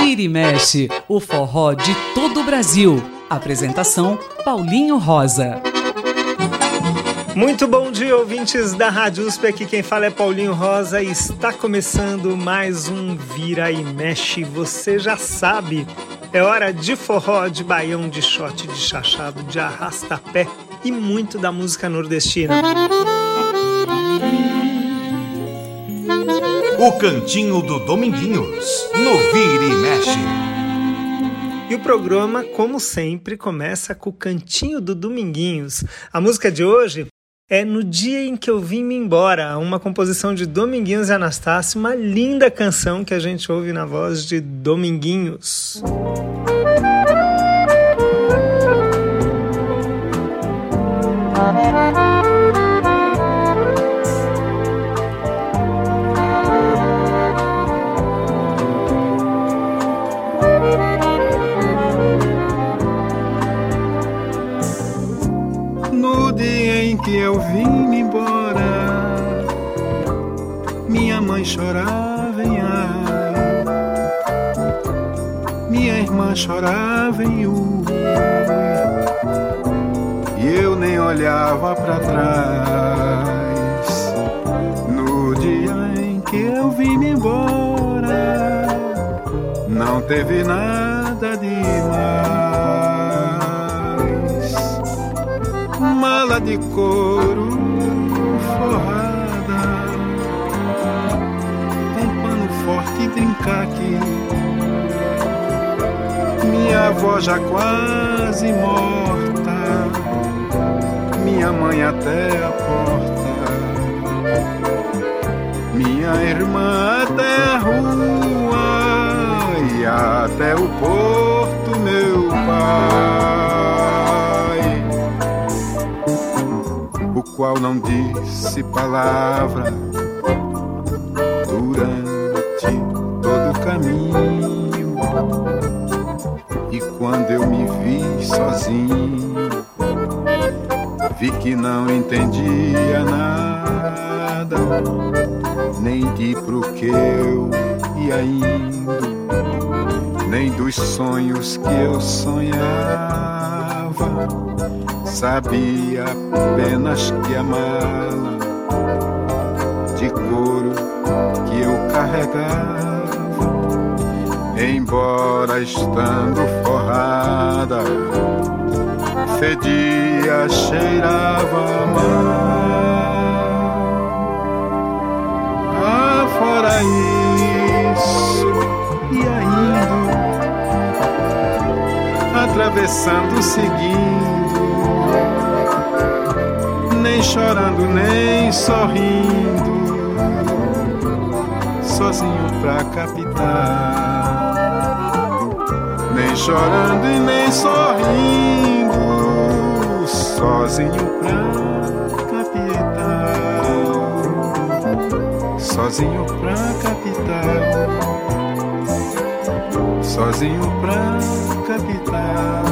Vira e mexe, o forró de todo o Brasil. Apresentação Paulinho Rosa. Muito bom dia, ouvintes da Rádio USP. Aqui quem fala é Paulinho Rosa e está começando mais um Vira e Mexe. Você já sabe, é hora de forró, de baião, de shot, de chachado, de arrasta-pé e muito da música nordestina. O Cantinho do Dominguinhos, no Vira e Mexe. E o programa, como sempre, começa com o Cantinho do Dominguinhos. A música de hoje é No Dia em que eu vim me embora, uma composição de Dominguinhos e Anastácio, uma linda canção que a gente ouve na voz de Dominguinhos. No minha mãe chorava em ai, minha irmã chorava em ui, e eu nem olhava para trás. No dia em que eu vim embora, não teve nada demais. Mala de couro Minha avó já quase morta, minha mãe até a porta, minha irmã até a rua e até o porto, meu pai, o qual não disse palavra durante todo o caminho. Vi que não entendia nada, nem de pro que eu ia indo nem dos sonhos que eu sonhava. Sabia apenas que a mala de couro que eu carregava, embora estando forrada, fedia, cheirava mal. Ah, fora isso e ainda atravessando, seguindo, nem chorando, nem sorrindo, sozinho pra capital, nem chorando e nem sorrindo, sozinho pra capital, sozinho pra capital sozinho pra capital.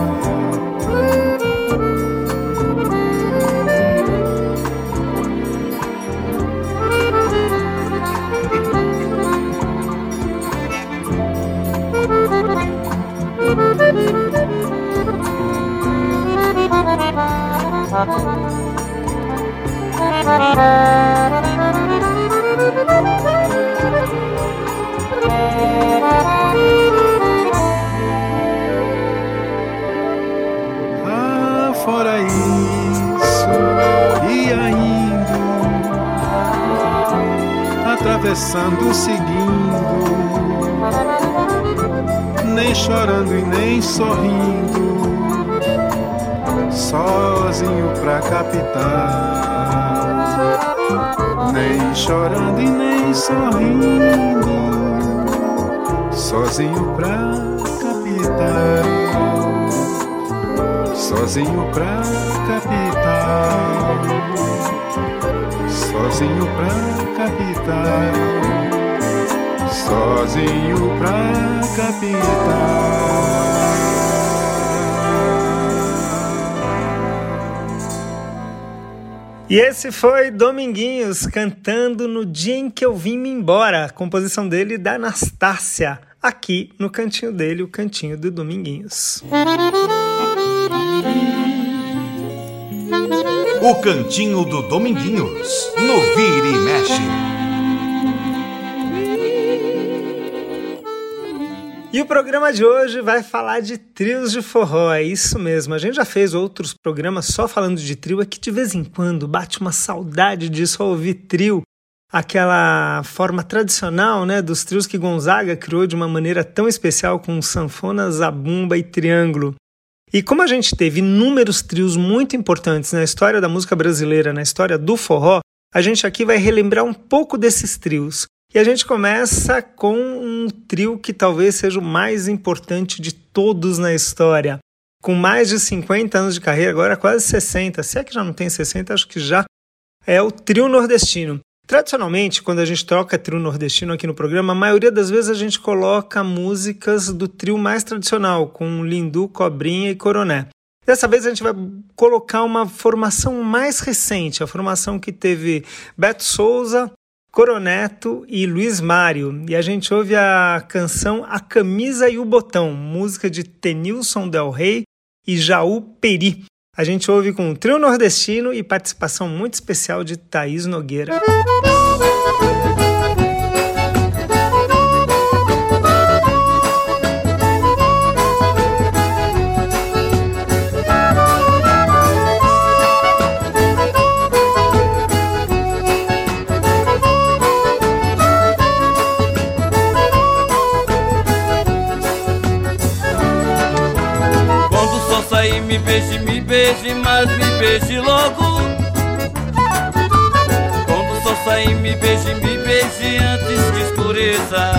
Atravessando, seguindo, nem chorando e nem sorrindo, sozinho pra capital, nem chorando e nem sorrindo, sozinho pra capital sozinho pra capital, sozinho pra capital, sozinho pra capital. E esse foi Dominguinhos cantando No Dia em que eu vim me embora, composição dele da Anastácia, aqui no cantinho dele, o cantinho do Dominguinhos. O cantinho do Dominguinhos, no Vira e Mexe. E o programa de hoje vai falar de trios de forró, é isso mesmo. A gente já fez outros programas só falando de trio, é que de vez em quando bate uma saudade de só ouvir trio, aquela forma tradicional né, dos trios que Gonzaga criou de uma maneira tão especial com sanfona, zabumba e triângulo. E como a gente teve inúmeros trios muito importantes na história da música brasileira, na história do forró, a gente aqui vai relembrar um pouco desses trios. E a gente começa com um trio que talvez seja o mais importante de todos na história. Com mais de 50 anos de carreira, agora quase 60, se é que já não tem 60, acho que já é o trio nordestino. Tradicionalmente, quando a gente troca trio nordestino aqui no programa, a maioria das vezes a gente coloca músicas do trio mais tradicional, com Lindu, Cobrinha e Coroné. Dessa vez a gente vai colocar uma formação mais recente, a formação que teve Beto Souza, Coroneto e Luiz Mário. E a gente ouve a canção A Camisa e o Botão, música de Tenilson Del Rey e Jaú Peri. A gente ouve com um trio nordestino e participação muito especial de Thaís Nogueira. beije, mas me beije logo. Quando só sair, me beije, me beije antes que escureça.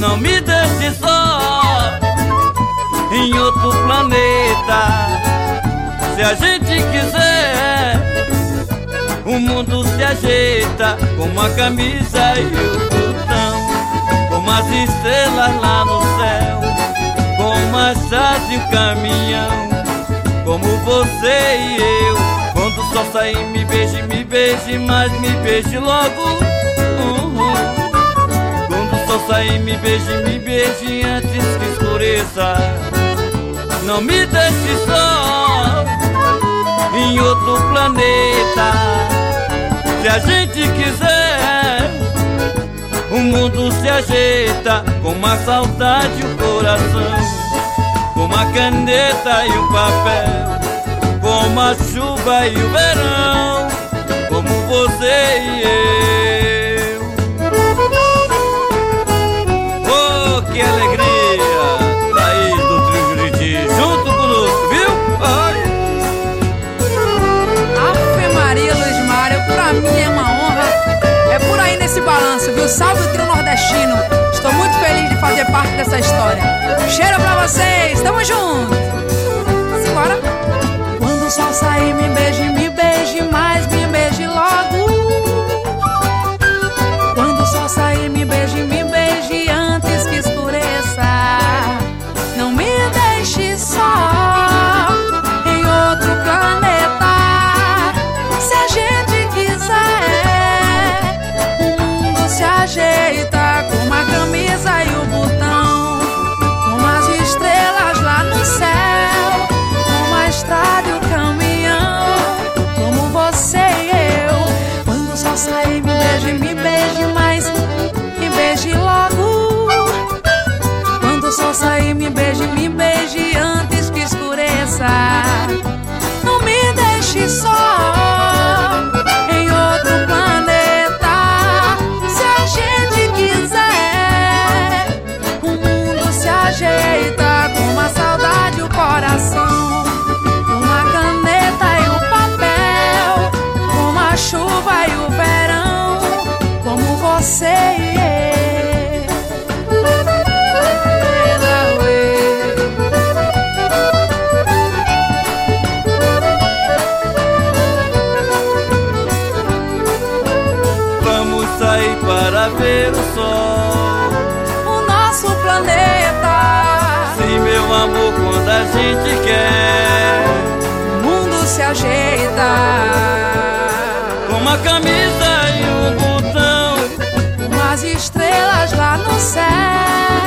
Não me deixe só em outro planeta. Se a gente quiser, o mundo se ajeita com a camisa e o botão, como as estrelas lá no céu como as e o caminhão Como você e eu. Quando só sair me beije, me beije Mas me beije logo. Uhum. Quando só sair me beije, me beije Antes que escureça. Não me deixe só Em outro planeta. Se a gente quiser o mundo se ajeita com uma saudade e o coração como a caneta e o papel, como a chuva e o verão, como você e eu. Oh, que alegria! Daí do Trio Juriti, junto conosco, viu? Ai. Ave Maria Luiz Mário, pra mim é uma honra. É por aí nesse balanço, viu? Salve o Trio Nordestino. Estou muito feliz de fazer parte dessa história. Cheiro pra vocês, tamo junto! Sol sair, me beije, me beije, mais como você e eu. ver o sol. O nosso planeta. Sim, meu amor, quando a gente quer, o mundo se ajeita no céu,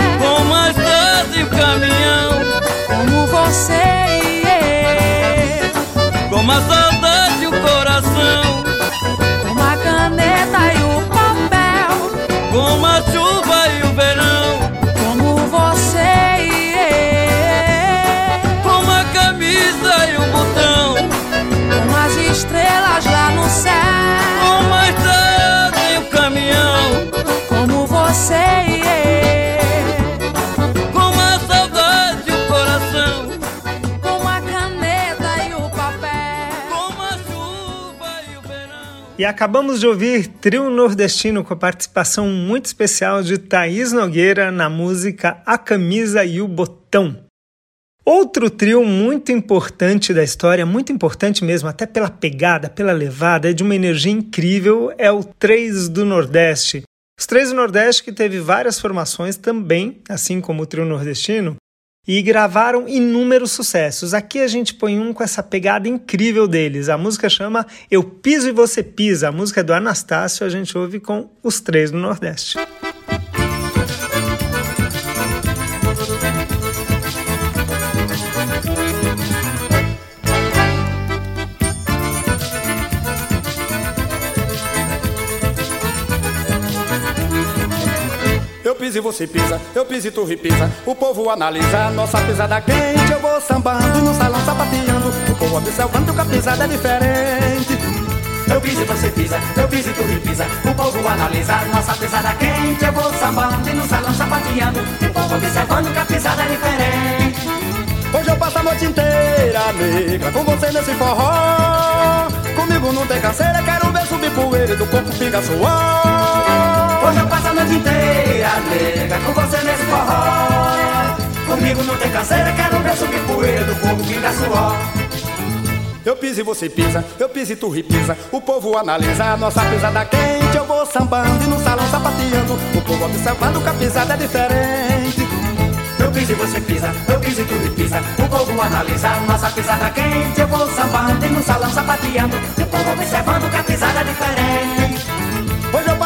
E acabamos de ouvir Trio Nordestino com a participação muito especial de Thaís Nogueira na música A Camisa e o Botão. Outro trio muito importante da história, muito importante mesmo, até pela pegada, pela levada, é de uma energia incrível, é o Três do Nordeste. Os Três do Nordeste que teve várias formações também, assim como o trio nordestino, e gravaram inúmeros sucessos. Aqui a gente põe um com essa pegada incrível deles. A música chama Eu Piso e Você Pisa. A música é do Anastácio, a gente ouve com os Três do Nordeste. E você pisa, eu piso e tu repisa. O povo analisa nossa pisada quente. Eu vou sambando no salão sapateando. O povo observando que a pisada é diferente. Eu piso e você pisa, eu piso e tu repisa. O povo analisa nossa pisada quente. Eu vou sambando no salão sapateando. O povo observando que a pisada é diferente. Hoje eu passo a noite inteira, negra, com você nesse forró. Comigo não tem canseira, quero ver subir poeira do corpo pinga suor. Nega, com você nesse forró. Comigo não tem canseira, quero ver subir poeira do fogo pinga suor. Eu piso e você pisa, eu piso e tu repisa. O povo analisa nossa pisada quente. Eu vou sambando e no salão sapateando. O povo observando que a pisada é diferente. Eu piso e você pisa, eu piso e tu repisa. O povo analisa nossa pisada quente. Eu vou sambando e no salão sapateando. O povo observando que a pisada é diferente.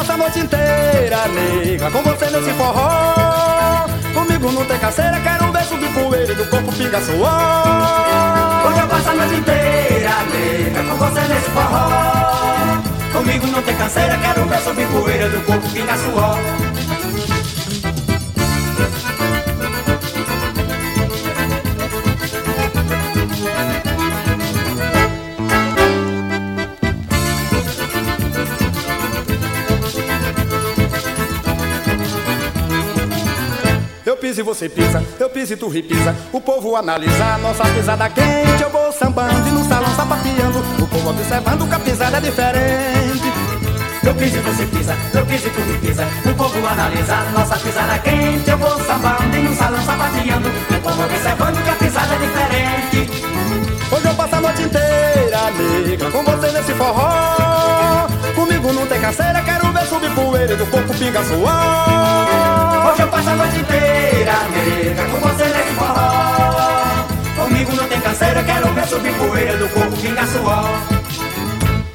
Passo a noite inteira, negra, com você nesse forró. Comigo não tem canseira, quero ver subir poeira do corpo pinga suor. Hoje eu passo a noite inteira, nega, com você nesse forró. Comigo não tem canseira, quero ver subir poeira do corpo pinga suor. Você pisa, eu piso e tu repisa. O povo analisa nossa pisada quente. Eu vou sambando e no salão sapateando. O povo observando que a pisada é diferente. Eu piso e você pisa, eu piso e tu repisa. O povo analisa nossa pisada quente. Eu vou sambando e no salão sapateando. O povo observando que a pisada é diferente. Hoje eu passo a noite inteira, negra, com você nesse forró. Comigo não tem canseira, quero ver subir poeira do corpo pinga suor. Hoje eu passo a noite inteira, com você nesse forró. Comigo não tem canseira, quero ver subir poeira do corpo pinga suor.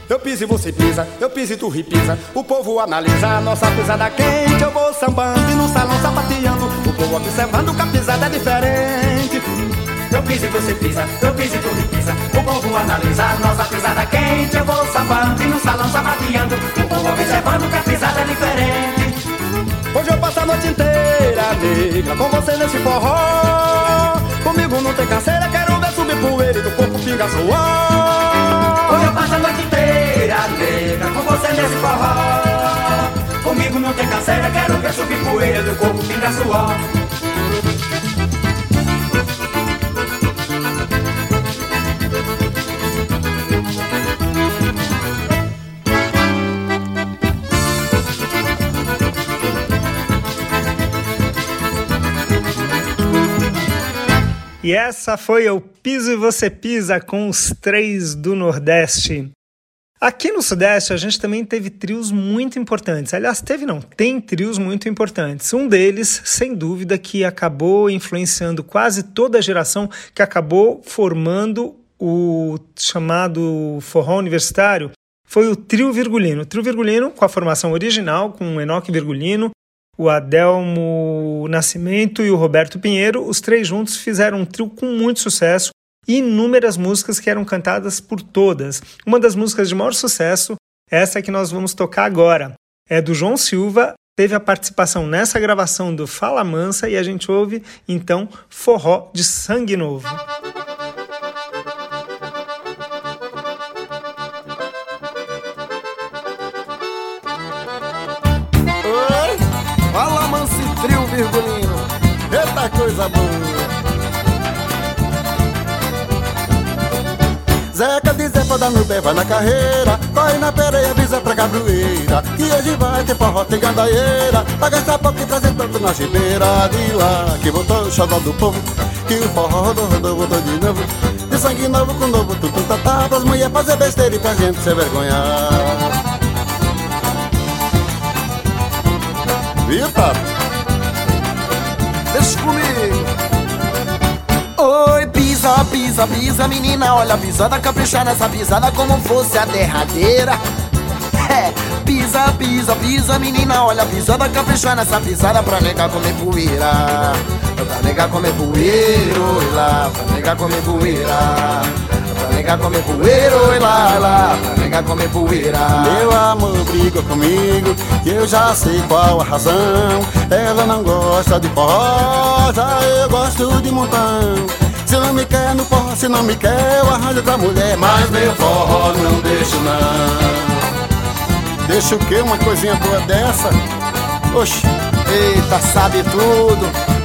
Eu piso e você pisa, eu piso e tu repisa. O povo analisa nossa pisada quente. Eu vou sambando e no salão sapateando. O povo observando que a pisada é diferente. Eu piso e você pisa, eu piso e tu repisa. O povo analisa nossa pisada quente. Eu vou sambando e no salão sapateando. Negra, com você nesse forró. Comigo não tem canseira, quero ver subir poeira e do corpo pinga suor. Hoje eu passo a noite inteira, nega, com você nesse forró. Comigo não tem canseira, quero ver subir poeira do corpo pinga suor. E essa foi Eu Piso e Você Pisa com os três do Nordeste. Aqui no Sudeste a gente também teve trios muito importantes. Aliás, teve não, tem trios muito importantes. Um deles, sem dúvida, que acabou influenciando quase toda a geração, que acabou formando o chamado forró universitário, foi o Trio Virgulino. O Trio Virgulino, com a formação original, com o Enoque Virgulino, o Adelmo Nascimento e o Roberto Pinheiro, os três juntos fizeram um trio com muito sucesso e inúmeras músicas que eram cantadas por todas. Uma das músicas de maior sucesso, essa que nós vamos tocar agora, é do João Silva, teve a participação nessa gravação do Fala Mansa e a gente ouve então Forró de Sangue Novo. Virgulino, eita coisa boa. Zeca de Zé pra dar no pé, vai na carreira. Corre na pereia, avisa pra cabroeira. Que hoje vai ter forró, tem gandaieira Pra gastar pouco e trazer tanto na gibeira De lá, que voltou o xodó do povo Que o forró rodou, rodou, voltou de novo. De sangue novo com novo, tudo tá tá. Pras mulher fazer besteira e pra gente se vergonhar Viu, papo? Deixa comigo Oi, pisa, pisa, pisa, menina, olha a pisada, caprichar nessa pisada como fosse a derradeira. É, pisa, pisa, pisa, menina, olha a pisada, caprichar nessa pisada pra negar comer poeira. Pra negar comer poeira, pra negar comer poeira. Negar comer poeira, oi lá, lá, pra comer poeira. Meu amor brigou comigo e eu já sei qual a razão. Ela não gosta de forró, já eu gosto de montão. Se não me quer no forró, se não me quer, eu arranjo outra mulher. Mas meu forró não deixo não. Deixa o quê? Uma coisinha boa dessa? Oxi, Eita, sabe tudo.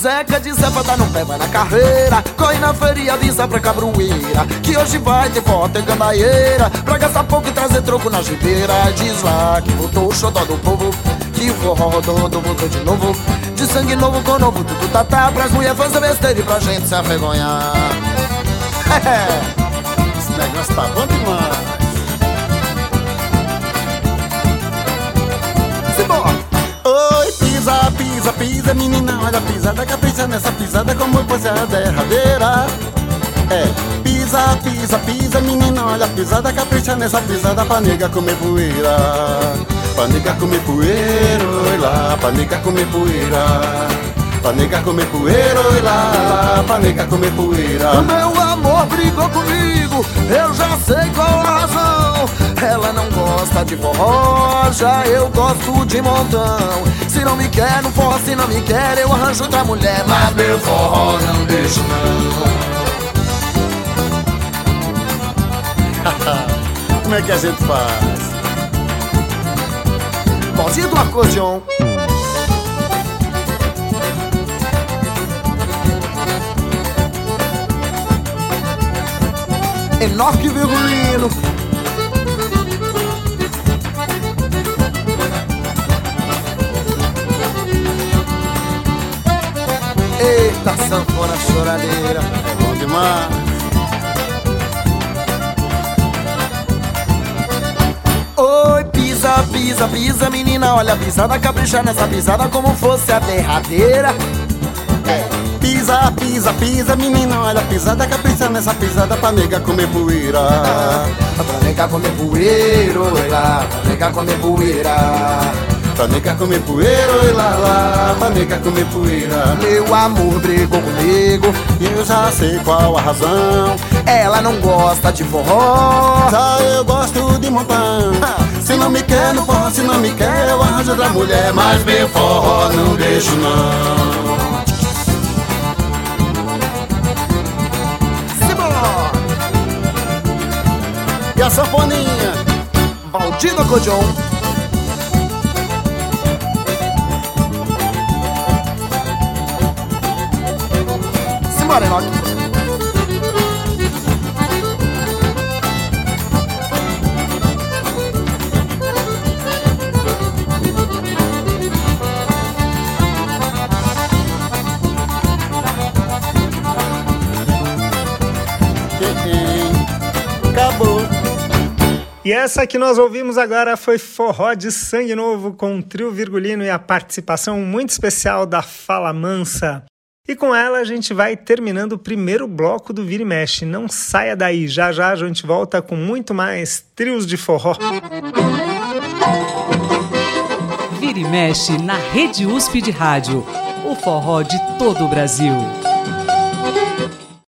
Zeca de dar no pé, vai na carreira. Corre na feria, avisa pra cabroeira Que hoje vai ter foto e gandaieira Pra gastar pouco e trazer troco na gibeira Diz lá que botou o xodó do povo Que o forró rodou, rodou, voltou de novo. De sangue novo com novo, tudo tá tá. Pras mulher fazer besteira e pra gente se avergonhar. Esse negócio tá bom demais. Simbora! Pisa, pisa, menina, olha a pisada, capricha nessa pisada como fosse a derradeira. É, pisa, pisa, pisa, menina, olha a pisada, capricha nessa pisada pra nega comer poeira. Pra nega comer poeira, oi lá, pra nega comer poeira. Pra nega comer poeira, oi lá, pra nega comer poeira. Brigou comigo, eu já sei qual a razão. Ela não gosta de forró, já eu gosto de montão. Se não me quer no forró, se não me quer, eu arranjo outra mulher. Mas meu forró não deixo não. Como é que a gente faz? Bozinha do acordeon. Enoque Virgulino. Eita, sanfona choradeira. É bom demais. Oi, pisa, pisa, pisa, menina, olha a pisada, capricha nessa pisada como fosse a derradeira. Pisa, pisa, pisa, menina, olha a pisada, capricha nessa pisada pra nega comer poeira. Pra negar comer poeira, oi lá, pra negar comer poeira. Pra nega comer poeira, oi lá, lá, pra nega comer poeira. Meu amor brigou comigo, E eu já sei qual a razão. ela não gosta de forró. Já eu gosto de montão. Se não me quer no forró, se não me quer, eu arranjo outra mulher. Mas meu forró não deixo não. E a sanfoninha? Valdir Acordeon. Simbora, Enoque. E essa que nós ouvimos agora foi Forró de Sangue Novo com o trio virgulino e a participação muito especial da Fala Mansa. E com ela a gente vai terminando o primeiro bloco do Vira e Mexe. Não saia daí, já já a gente volta com muito mais trios de forró. Vira e Mexe na Rede USP de Rádio. O forró de todo o Brasil.